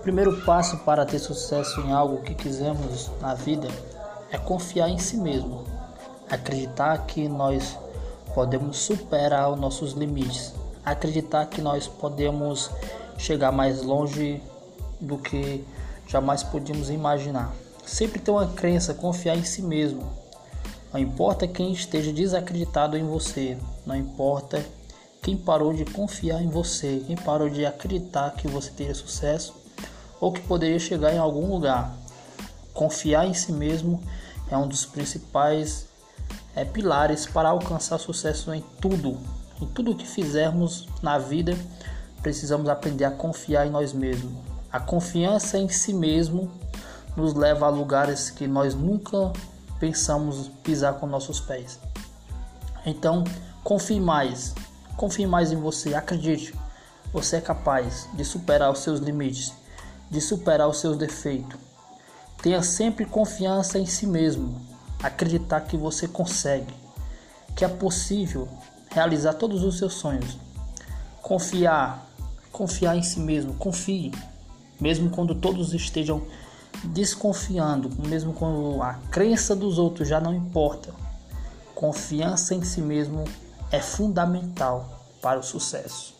O primeiro passo para ter sucesso em algo que quisermos na vida é confiar em si mesmo, acreditar que nós podemos superar os nossos limites, acreditar que nós podemos chegar mais longe do que jamais podíamos imaginar. Sempre ter uma crença, confiar em si mesmo. Não importa quem esteja desacreditado em você, não importa quem parou de confiar em você, quem parou de acreditar que você teria sucesso ou que poderia chegar em algum lugar. Confiar em si mesmo é um dos principais é, pilares para alcançar sucesso em tudo. Em tudo que fizermos na vida, precisamos aprender a confiar em nós mesmos. A confiança em si mesmo nos leva a lugares que nós nunca pensamos pisar com nossos pés. Então, confie mais, confie mais em você, acredite. Você é capaz de superar os seus limites, de superar os seus defeitos. Tenha sempre confiança em si mesmo, acreditar que você consegue, que é possível realizar todos os seus sonhos. Confiar, confiar em si mesmo, confie, mesmo quando todos estejam desconfiando, mesmo quando a crença dos outros já não importa. Confiança em si mesmo é fundamental para o sucesso.